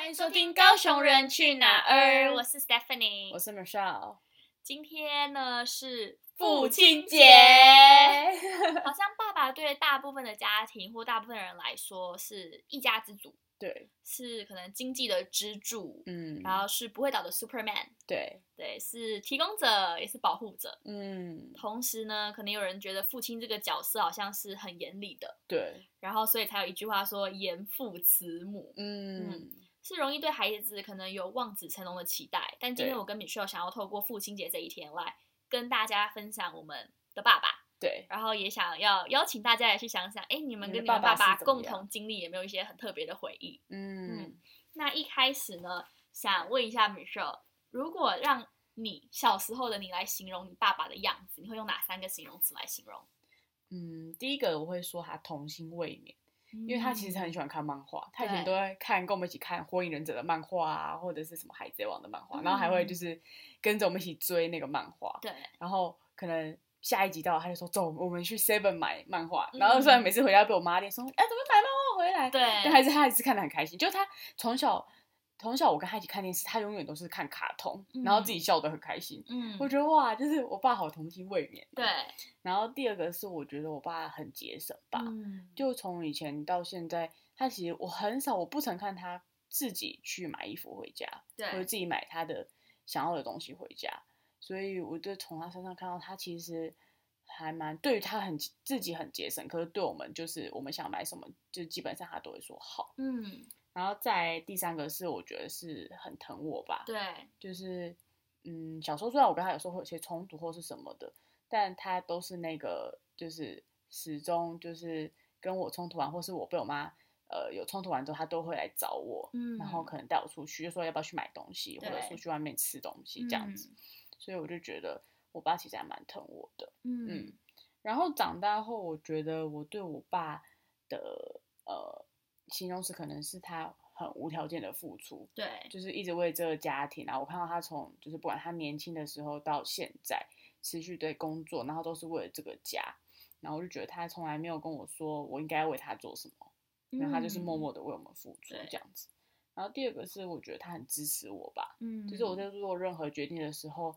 欢迎收听《高雄人去哪儿》，我是 Stephanie，我是 Michelle。今天呢是父亲节，好像爸爸对大部分的家庭或大部分人来说是一家之主，对，是可能经济的支柱，嗯，然后是不会倒的 Superman，对，对，是提供者也是保护者，嗯，同时呢，可能有人觉得父亲这个角色好像是很严厉的，对，然后所以才有一句话说严父慈母，嗯，是容易对孩子可能有望子成龙的期待，但今天我跟 Michelle 想要透过父亲节这一天来跟大家分享我们的爸爸，对，然后也想要邀请大家也去想想，哎，你们跟你们爸爸共同经历有没有一些很特别的回忆？嗯，那一开始呢，想问一下 Michelle，如果让你小时候的你来形容你爸爸的样子，你会用哪三个形容词来形容？嗯，第一个我会说他童心未泯，因为他其实很喜欢看漫画，他以前都会看跟我们一起看《火影忍者》的漫画啊，或者是什么《海贼王》的漫画，然后还会就是跟着我们一起追那个漫画，对，然后可能下一集到了，他就说走，我们去 Seven 买漫画。嗯然后虽然每次回家被我妈念说，哎、怎么买漫画回来？对但还是他还是看得很开心。就是他从小从小我跟他一起看电视，他永远都是看卡通，嗯然后自己笑得很开心。嗯，我觉得哇，就是我爸好童心未泯。对，。然后第二个是我觉得我爸很节省吧，嗯，就从以前到现在，他其实我很少，我不曾看他自己去买衣服回家，或者对，自己买他的想要的东西回家，所以我就从他身上看到他其实还蛮对于他很自己很节省，可是对我们就是我们想买什么，就基本上他都会说好。嗯，然后再第三个是我觉得是很疼我吧，对，就是嗯，小时候虽然我跟他有时候会有些冲突或是什么的，但他都是那个就是始终就是跟我冲突完，或是我被我妈呃有冲突完之后，他都会来找我，嗯然后可能带我出去，就说要不要去买东西，或者出去外面吃东西这样子，嗯所以我就觉得我爸其实还蛮疼我的，嗯。嗯，然后长大后，我觉得我对我爸的呃形容词可能是他很无条件的付出，对，就是一直为这个家庭啊，我看到他从就是不管他年轻的时候到现在，持续对工作，然后都是为了这个家，然后我就觉得他从来没有跟我说我应该为他做什么，然后他就是默默的为我们付出这样子。然后第二个是我觉得他很支持我吧，嗯，就是我在做任何决定的时候，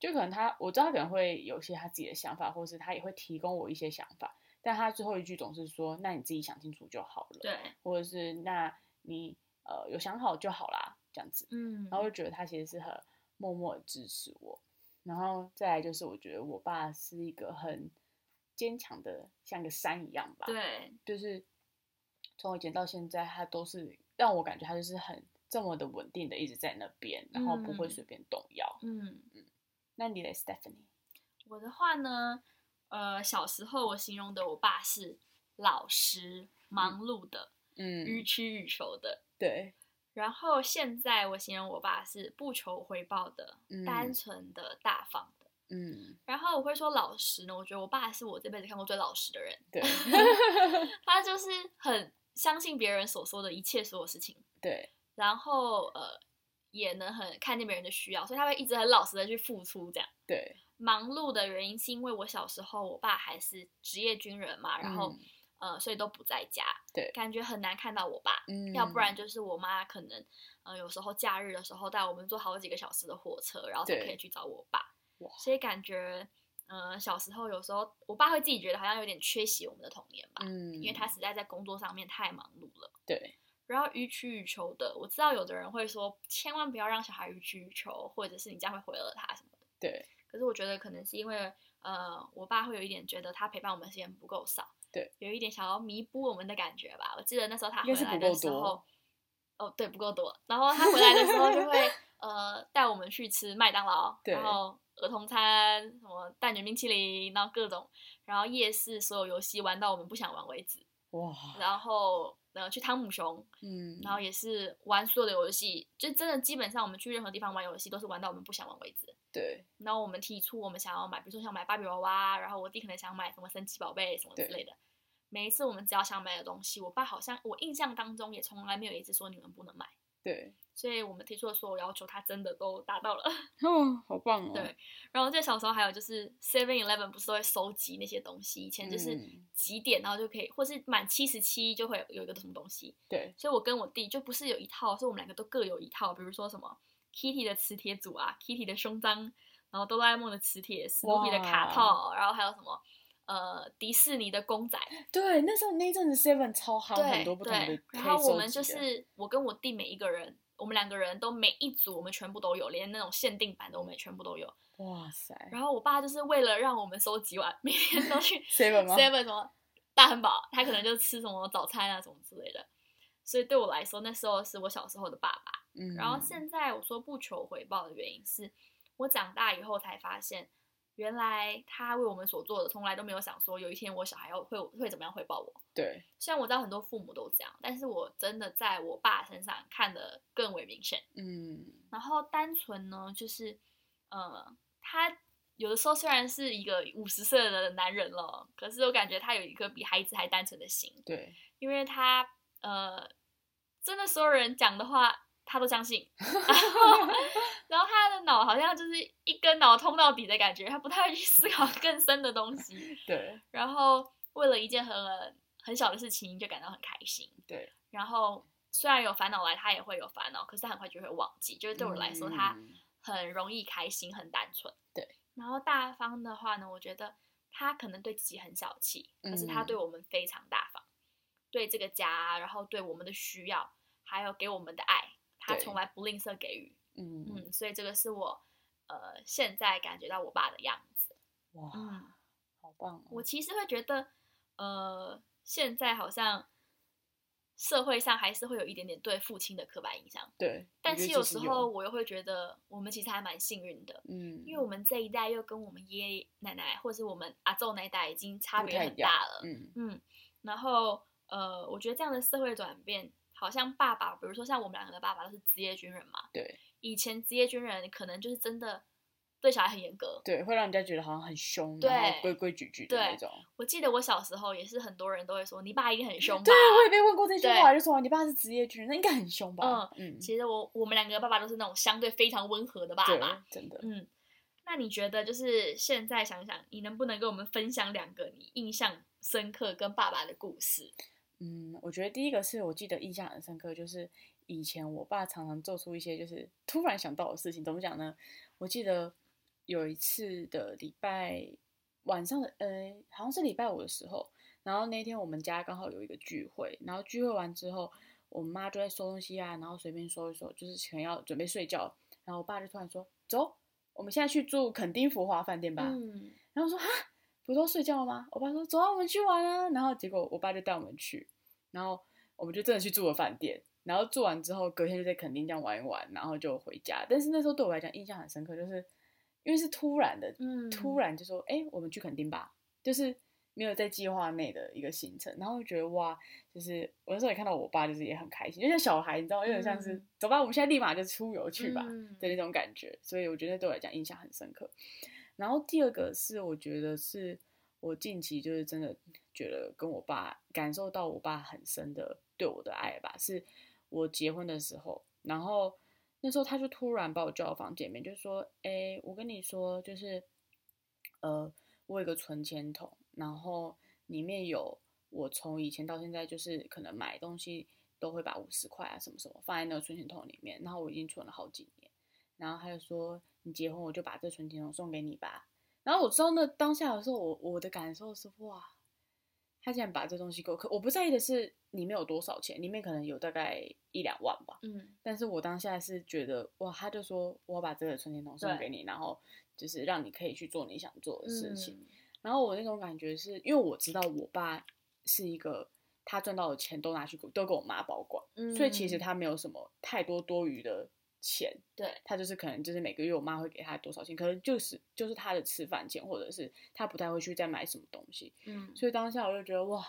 就可能他我知道他可能会有一些他自己的想法，或是他也会提供我一些想法，但他最后一句总是说：“那你自己想清楚就好了。”对，或者是那你呃有想好就好啦，这样子。嗯，然后就觉得他其实是很默默的支持我，然后再来就是我觉得我爸是一个很坚强的，像个山一样吧。，对，就是从以前到现在，他都是让我感觉他就是很这么的稳定的一直在那边，然后不会嗯随便动摇。嗯，那你的 Stephanie，我的话呢，呃，小时候我形容的我爸是老实、忙碌的、嗯予嗯，取予求的。对，然后现在我形容我爸是不求回报的、嗯单纯的、大方的。嗯，然后我会说老实呢，我觉得我爸是我这辈子看过最老实的人，对，他就是很相信别人所说的一切所有事情，对，然后呃也能很看见别人的需要，所以他会一直很老实的去付出这样。对，忙碌的原因是因为我小时候我爸还是职业军人嘛，然后、呃所以都不在家，对感觉很难看到我爸，嗯，要不然就是我妈可能呃有时候假日的时候带我们坐好几个小时的火车，然后才可以去找我爸哇，所以感觉呃小时候有时候我爸会自己觉得好像有点缺席我们的童年吧，嗯，因为他实在在工作上面太忙碌了。对，然后予取予求的，我知道有的人会说，千万不要让小孩予取予求，或者是你这样会毁了他什么的。对，可是我觉得可能是因为，呃，我爸会有一点觉得他陪伴我们的时间不够少，对，有一点想要弥补我们的感觉吧。我记得那时候他回来的时候，哦，对，不够多。然后他回来的时候就会，呃，带我们去吃麦当劳，然后儿童餐，什么蛋卷冰淇淋，然后各种，然后夜市所有游戏玩到我们不想玩为止，哇，然后呃去汤姆熊，嗯，然后也是玩所有的游戏，就真的基本上我们去任何地方玩游戏都是玩到我们不想玩为止。对，然后我们提出我们想要买，比如说想买芭比娃娃，然后我弟可能想买什么神奇宝贝什么之类的。每一次我们只要想买的东西，我爸好像我印象当中也从来没有一次说你们不能买，对，所以我们提出的所有要求，他真的都达到了。哦，好棒哦。对，然后在小时候还有就是 Seven Eleven 不是都会收集那些东西，以前就是嗯几点然后就可以，或是满七十七就会有一个什么东西，对，所以我跟我弟就不是有一套，是我们两个都各有一套，比如说什么 Kitty 的磁铁组啊，Kitty 的胸章，然后哆啦 A 梦的磁铁，史努比的卡套，然后还有什么呃迪士尼的公仔，对，那时候那一阵子 Seven 超好，对很多不同的对，然后我们就是我跟我弟每一个人，我们两个人都每一组我们全部都有，连那种限定版的我们也全部都有。哇塞然后我爸就是为了让我们收集完，每天都去，Seven 吗？Seven 什么大汉堡，他可能就吃什么早餐啊什么之类的。所以对我来说，那时候是我小时候的爸爸。嗯，然后现在我说不求回报的原因是，我长大以后才发现，原来他为我们所做的，从来都没有想说有一天我小孩要会会怎么样回报我。对，虽然我知道很多父母都这样，但是我真的在我爸身上看得更为明显。嗯，然后单纯呢，就是呃，他有的时候虽然是一个五十岁的男人了，可是我感觉他有一颗比孩子还单纯的心，对，因为他呃，真的所有人讲的话他都相信，然 后然后他的脑好像就是一根脑通到底的感觉，他不太会去思考更深的东西，对，然后为了一件很很小的事情就感到很开心，对，然后虽然有烦恼来，他也会有烦恼，可是他很快就会忘记。就是对我来说，他嗯很容易开心，很单纯。对。然后大方的话呢，我觉得他可能对自己很小气，可是他嗯对我们非常大方，对这个家，然后对我们的需要，还有给我们的爱，他对从来不吝啬给予。嗯，嗯，所以这个是我呃现在感觉到我爸的样子。哇，嗯，好棒哦！我其实会觉得，呃，现在好像社会上还是会有一点点对父亲的刻板印象，对，但是有时候我又会觉得，我们其实还蛮幸运的，嗯，因为我们这一代又跟我们爷爷奶奶或是我们阿昼那一代已经差别很大了，嗯，嗯，然后呃，我觉得这样的社会转变，好像爸爸，比如说像我们两个的爸爸都是职业军人嘛，对以前职业军人可能就是真的对小孩很严格，对，会让人家觉得好像很凶，对然后规规矩矩的那种。我记得我小时候也是很多人都会说你爸一定很凶吧，对，我也被问过这句对话，就说你爸是职业军人，那应该很凶吧？嗯嗯，其实我我们两个爸爸都是那种相对非常温和的爸爸，，真的。嗯，那你觉得就是现在想想，你能不能跟我们分享两个你印象深刻跟爸爸的故事？嗯，我觉得第一个是我记得印象很深刻，就是以前我爸常常做出一些就是突然想到的事情。怎么讲呢？我记得有一次的礼拜晚上的，呃，好像是礼拜五的时候，然后那天我们家刚好有一个聚会，然后聚会完之后，我妈就在收东西啊，然后随便收一收，就是可能要准备睡觉，然后我爸就突然说：“走，我们现在去住垦丁福华饭店吧。嗯，然后我说哈，不都睡觉了吗？我爸说走啊，我们去玩啊。然后结果我爸就带我们去，然后我们就真的去住了饭店。然后住完之后，隔天就在垦丁这样玩一玩，然后就回家。但是那时候对我来讲印象很深刻，就是因为是突然的，嗯突然就说哎，我们去垦丁吧，就是没有在计划内的一个行程。然后就觉得哇，就是我那时候也看到我爸，就是也很开心，就像小孩，你知道，有点像是、嗯走吧，我们现在立马就出游去吧。嗯的那种感觉，所以我觉得对我来讲印象很深刻。然后第二个是，我觉得是我近期就是真的觉得跟我爸感受到我爸很深的对我的爱吧，是我结婚的时候，然后那时候他就突然把我叫到房间里面，就说：“哎，我跟你说，就是呃，我有一个存钱筒，然后里面有我从以前到现在就是可能买东西都会把五十块啊什么什么放在那个存钱筒里面，然后我已经存了好几年。然后他就说：“你结婚我就把这存钱筒送给你吧。”然后我知道那当下的时候，我我的感受是哇，他竟然把这东西给我，可我不在意的是里面有多少钱，里面可能有大概一两万吧。嗯但是我当下是觉得哇，他就说我把这个存钱筒送给你，然后就是让你可以去做你想做的事情。嗯然后我那种感觉是因为我知道我爸是一个他赚到的钱都拿去都给我妈保管，嗯所以其实他没有什么太多多余的钱，对，他就是可能就是每个月我妈会给他多少钱，可能就是就是他的吃饭钱，或者是他不太会去再买什么东西。嗯。所以当下我就觉得哇，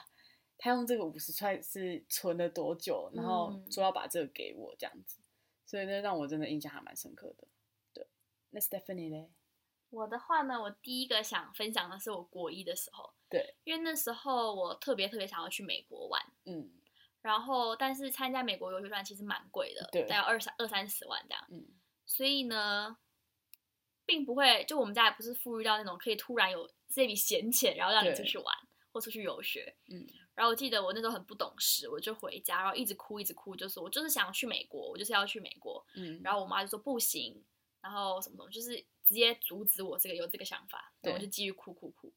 他用这个五十块是存了多久，然后嗯。说要把这个给我这样子，所以那让我真的印象还蛮深刻的。对，那 Stephanie 嘞？我的话呢，我第一个想分享的是我国一的时候，对，因为那时候我特别特别想要去美国玩，嗯然后但是参加美国游学团其实蛮贵的，对大概二三二三十万这样。嗯所以呢，并不会就我们家也不是富裕到那种可以突然有这笔闲钱，然后让你出去玩或出去游学。嗯然后我记得我那时候很不懂事，我就回家，然后一直哭一直哭，就说我就是想去美国，我就是要去美国。嗯，然后我妈就说不行，然后什么什么，就是直接阻止我这个有这个想法，对我就继续哭哭哭。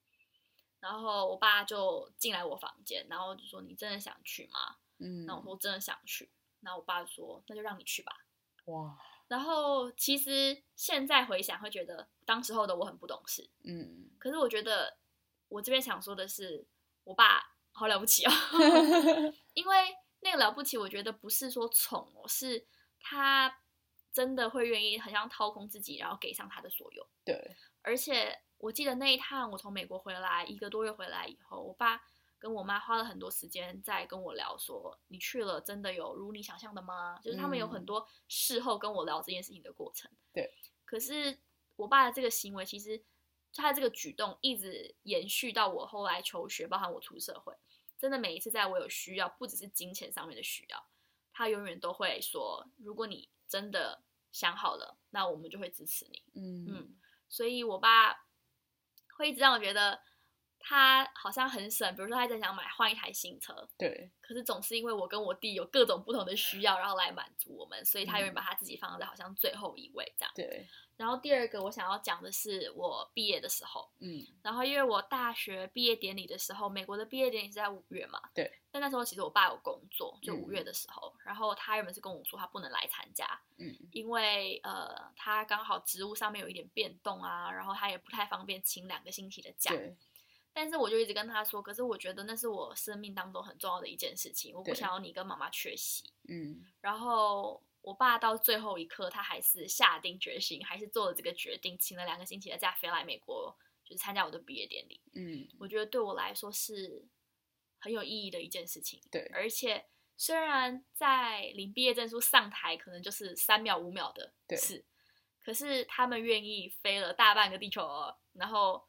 然后我爸就进来我房间，然后就说你真的想去吗？嗯，那我说真的想去。然后我爸就说那就让你去吧。哇，然后其实现在回想会觉得当时候的我很不懂事，嗯可是我觉得我这边想说的是，我爸好了不起哦，因为那个了不起，我觉得不是说宠哦，是他真的会愿意很像掏空自己，然后给上他的所有。对，而且我记得那一趟我从美国回来一个多月回来以后，我爸跟我妈花了很多时间在跟我聊说，你去了真的有如你想象的吗？就是他们有很嗯多事后跟我聊这件事情的过程。对，可是我爸的这个行为，其实他的这个举动一直延续到我后来求学，包含我出社会，真的每一次在我有需要，不只是金钱上面的需要，他永远都会说，如果你真的想好了，那我们就会支持你。嗯嗯所以我爸会一直让我觉得他好像很省，比如说他在想买换一台新车，对，可是总是因为我跟我弟有各种不同的需要，然后来满足我们，所以他永远嗯。把他自己放在好像最后一位这样。对，然后第二个我想要讲的是我毕业的时候，嗯。然后因为我大学毕业典礼的时候，美国的毕业典礼是在五月嘛，对。但那时候其实我爸有工作，就五嗯。月的时候，然后他原本是跟我说他不能来参加，嗯。因为呃他刚好职务上面有一点变动啊，然后他也不太方便请两个星期的假。对，但是我就一直跟他说，可是我觉得那是我生命当中很重要的一件事情，我不想要你跟妈妈缺席。嗯然后我爸到最后一刻，他还是下定决心，还是做了这个决定，请了两个星期的假飞来美国，就是参加我的毕业典礼。嗯我觉得对我来说是很有意义的一件事情。对而且虽然在领毕业证书上台可能就是三秒五秒的对事，可是他们愿意飞了大半个地球哦，然后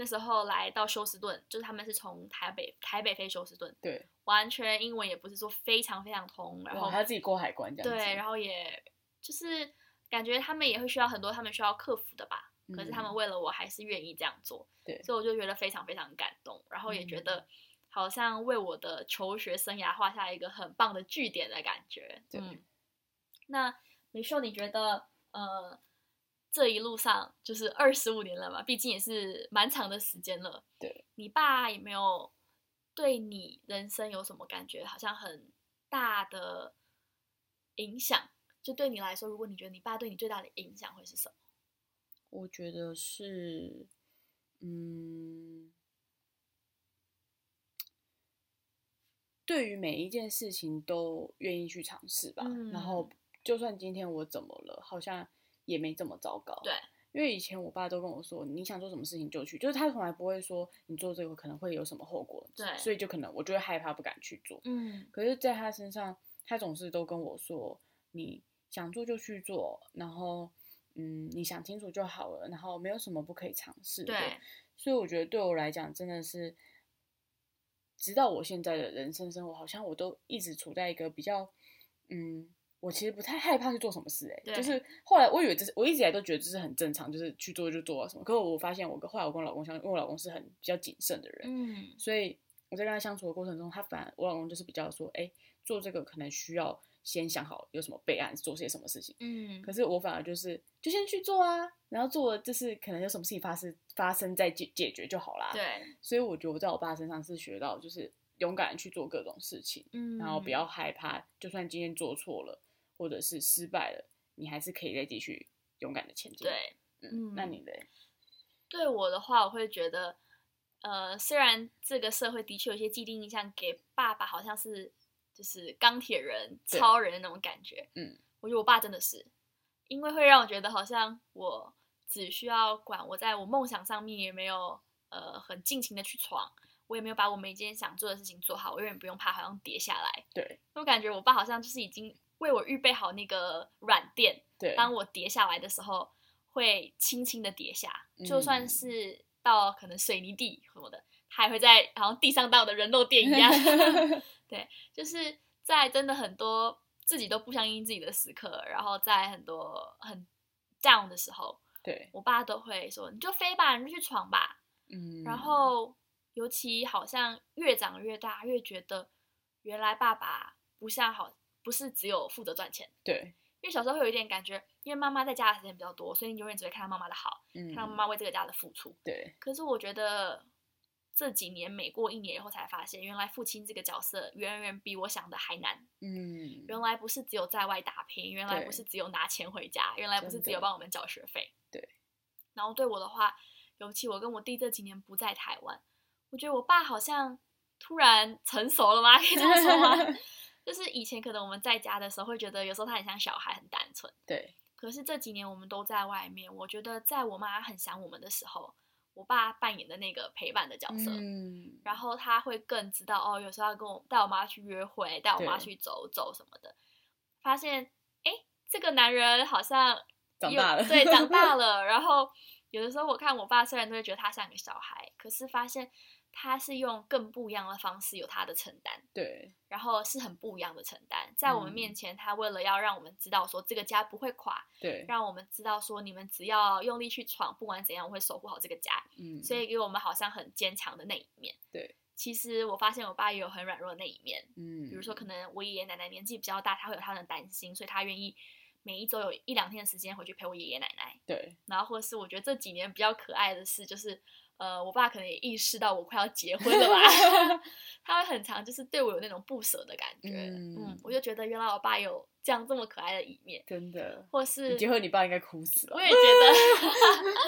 那时候来到休斯顿，就是他们是从台北台北飞休斯顿，对，完全英文也不是说非常非常通，然后哇，他自己过海关这样子，对，然后也就是感觉他们也会需要很多他们需要克服的吧。可是他们嗯。为了我还是愿意这样做，对。所以我就觉得非常非常感动，然后也觉嗯。得好像为我的求学生涯画下一个很棒的句点的感觉。对。嗯，那美秀，你觉得呃这一路上就是二十五年了嘛，毕竟也是蛮长的时间了。对，你爸也没有对你人生有什么感觉？好像很大的影响。就对你来说，如果你觉得你爸对你最大的影响会是什么？我觉得是，嗯，对于每一件事情都愿意去尝试吧。然后，就算今天我怎么了，好像也没这么糟糕。对，因为以前我爸都跟我说，你想做什么事情就去，就是他从来不会说你做这个可能会有什么后果。对所以就可能我就会害怕，不敢去做。嗯可是，在他身上，他总是都跟我说：“你想做就去做，然后，嗯，你想清楚就好了，然后没有什么不可以尝试的。”对，所以我觉得对我来讲，真的是，直到我现在的人生生活，好像我都一直处在一个比较，嗯，我其实不太害怕去做什么事、欸，对就是后来我以为这是，我一直以来都觉得这是很正常，就是去做就做啊什么。可是我发现我跟后来我跟我老公相，因为我老公是很比较谨慎的人，嗯所以我在跟他相处的过程中，他反而我老公就是比较说，哎、做这个可能需要先想好有什么备案，做些什么事情。嗯可是我反而就是就先去做啊，然后做了就是可能有什么事情发生发生再解解决就好啦。，对，所以我觉得我在我爸身上是学到就是勇敢地去做各种事情，嗯然后不要害怕，就算今天做错了或者是失败了，你还是可以再继续勇敢的前进。，对。嗯，那嗯你嘞？对我的话，我会觉得，呃，虽然这个社会的确有一些既定印象，给爸爸好像是就是钢铁人、超人的那种感觉，嗯，我觉得我爸真的是，因为会让我觉得好像我只需要管我在我梦想上面也没有呃很尽情的去闯，我也没有把我每一件想做的事情做好，我永远不用怕好像跌下来。对我感觉我爸好像就是已经为我预备好那个软垫，对，当我跌下来的时候，会轻轻的跌下，就算嗯是到可能水泥地什么的，它也会在好像地上当我的人肉垫一样。对，就是在真的很多自己都不相信自己的时刻，然后在很多很 down 的时候，对，我爸都会说：“你就飞吧，你就去闯吧。”嗯，然后，尤其好像越长越大，越觉得原来爸爸不像好，不是只有负责赚钱。对，因为小时候会有一点感觉，因为妈妈在家的时间比较多，所以你永远只会看到妈妈的好，嗯看到妈妈为这个家的付出。对，可是我觉得这几年每过一年以后，才发现原来父亲这个角色远远比我想的还难。嗯，原来不是只有在外打拼，原来不是只有拿钱回家，原来不是只有帮我们缴学费。对。然后对我的话，尤其我跟我弟这几年不在台湾，我觉得我爸好像突然成熟了吗？可以这么说吗？就是以前可能我们在家的时候会觉得有时候他很像小孩，很单纯。对，可是这几年我们都在外面，我觉得在我妈很想我们的时候，我爸扮演的那个陪伴的角色，嗯，然后他会更知道哦，有时候要跟我带我妈去约会，带我妈去走走什么的。发现哎，这个男人好像有长大了对，长大 了。然后有的时候我看我爸，虽然都会觉得他像个小孩，可是发现他是用更不一样的方式有他的承担，对，然后是很不一样的承担。在我们嗯面前，他为了要让我们知道说这个家不会垮，对，让我们知道说你们只要用力去闯，不管怎样，我会守护好这个家。嗯，所以给我们好像很坚强的那一面。对，其实我发现我爸也有很软弱的那一面，嗯，比如说可能我爷爷奶奶年纪比较大，他会有他的担心，所以他愿意每一周有一两天的时间回去陪我爷爷奶奶。对，然后或者是我觉得这几年比较可爱的事，就是呃，我爸可能也意识到我快要结婚了吧，他会很常就是对我有那种不舍的感觉。嗯嗯，我就觉得原来我爸有这样这么可爱的一面，真的，或是你结婚，你爸应该哭死了我。也觉得。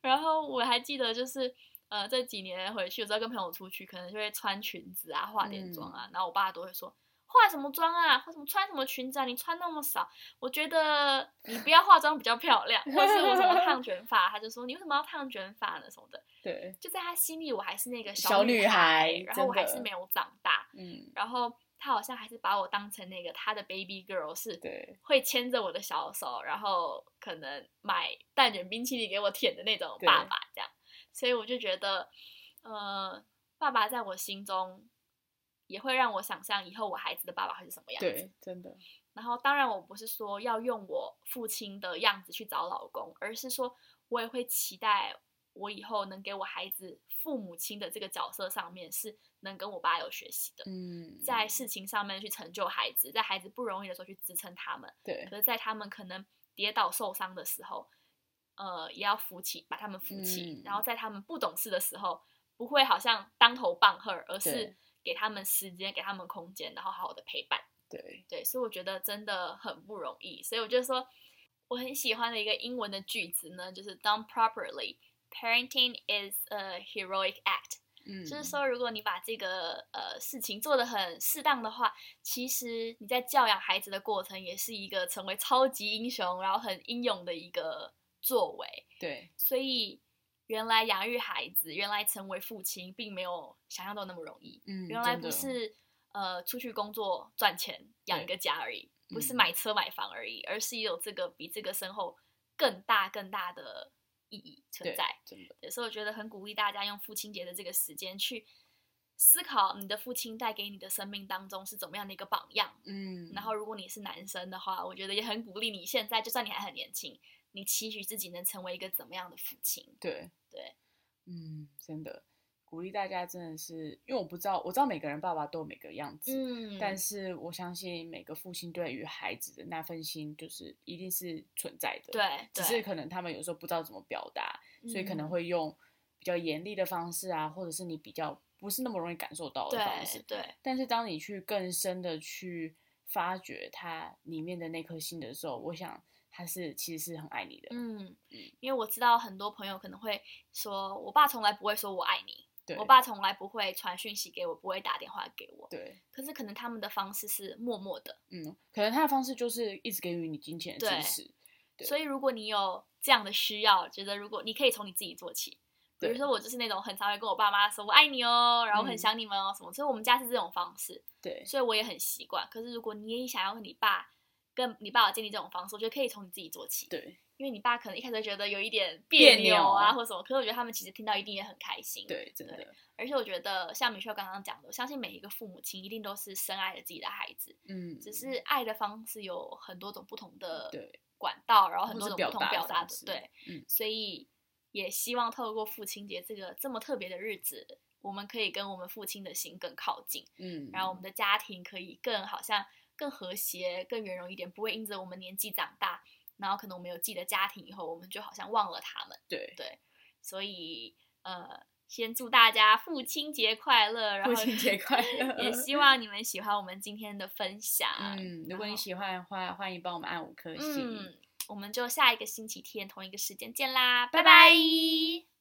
然后我还记得，就是呃这几年回去，有时候跟朋友出去，可能就会穿裙子啊，化点妆啊，然后我爸都会说。化什么妆啊？或什么穿什么裙子啊？你穿那么少，我觉得 你不要化妆比较漂亮。或是我什么烫卷发，他就说你为什么要烫卷发呢？什么的，对，就在他心里，我还是那个小女女孩然后我还是没有长大。嗯，然后他好像还是把我当成那个他的 baby girl，是对，会牵着我的小手，然后可能买蛋卷冰淇淋给我舔的那种爸爸，这样。所以我就觉得，呃，爸爸在我心中也会让我想象以后我孩子的爸爸会是什么样子。对，真的，然后，当然我不是说要用我父亲的样子去找老公，而是说我也会期待我以后能给我孩子父母亲的这个角色上面是能跟我爸有学习的。嗯，在事情上面去成就孩子，在孩子不容易的时候去支撑他们，对可是，在他们可能跌倒受伤的时候，呃，也要扶起，把他们扶起。嗯然后在他们不懂事的时候，不会好像当头棒喝，而是对给他们时间，给他们空间，然后好好的陪伴。对，对，所以我觉得真的很不容易。所以我就说，我很喜欢的一个英文的句子呢，就是 done properly。Parenting is a heroic act，嗯，就是说，如果你把这个呃事情做得很适当的话，其实你在教养孩子的过程也是一个成为超级英雄，然后很英勇的一个作为。对，所以，原来养育孩子，原来成为父亲，并没有想象中那么容易。嗯，原来不是呃出去工作赚钱养一个家而已，不是嗯买车买房而已，而是有这个比这个身后更大更大的意义存在。真的，对所以我觉得很鼓励大家用父亲节的这个时间去思考你的父亲带给你的生命当中是怎么样的一个榜样。嗯，然后，如果你是男生的话，我觉得也很鼓励你现在，就算你还很年轻，你期许自己能成为一个怎么样的父亲？对，嗯，真的鼓励大家，真的是，因为我不知道，我知道每个人爸爸都有每个样子，嗯。但是我相信每个父亲对于孩子的那份心，就是一定是存在的，，对，只是可能他们有时候不知道怎么表达，所以可能嗯。会用比较严厉的方式啊，或者是你比较不是那么容易感受到的方式对，对。但是当你去更深的去发掘他里面的那颗心的时候，我想他是其实是很爱你的，嗯嗯，因为我知道很多朋友可能会说，我爸从来不会说我爱你，我爸从来不会传讯息给我，不会打电话给我。对，可是可能他们的方式是默默的，嗯，可能他的方式就是一直给予你金钱支持，所以如果你有这样的需要，觉得如果你可以从你自己做起。比如说我就是那种很常会跟我爸妈说我爱你哦，然后很嗯。想你们哦什么，所以我们家是这种方式，对，所以我也很习惯。可是如果你也想要和你爸跟你爸爸建立这种方式，我觉得可以从你自己做起。对，因为你爸可能一开始觉得有一点别别扭啊，或者什么，可是我觉得他们其实听到一定也很开心。，对，真对的，而且我觉得像米秀刚刚讲的，我相信每一个父母亲一定都是深爱着自己的孩子，嗯，只是爱的方式有很多种不同的管道，然后很多种不同表达的表达的，方式对，嗯所以也希望透过父亲节这个这么特别的日子，我们可以跟我们父亲的心更靠近，嗯，然后我们的家庭可以更好像更和谐、更圆融一点，不会因着我们年纪长大，然后可能我们有自己的家庭以后，我们就好像忘了他们。对，对，所以呃，先祝大家父亲节快乐，然后父亲节快乐，也 希望你们喜欢我们今天的分享。嗯，如果你喜欢的话，欢迎帮我们按五颗星。嗯，我们就下一个星期天同一个时间见啦，拜拜拜拜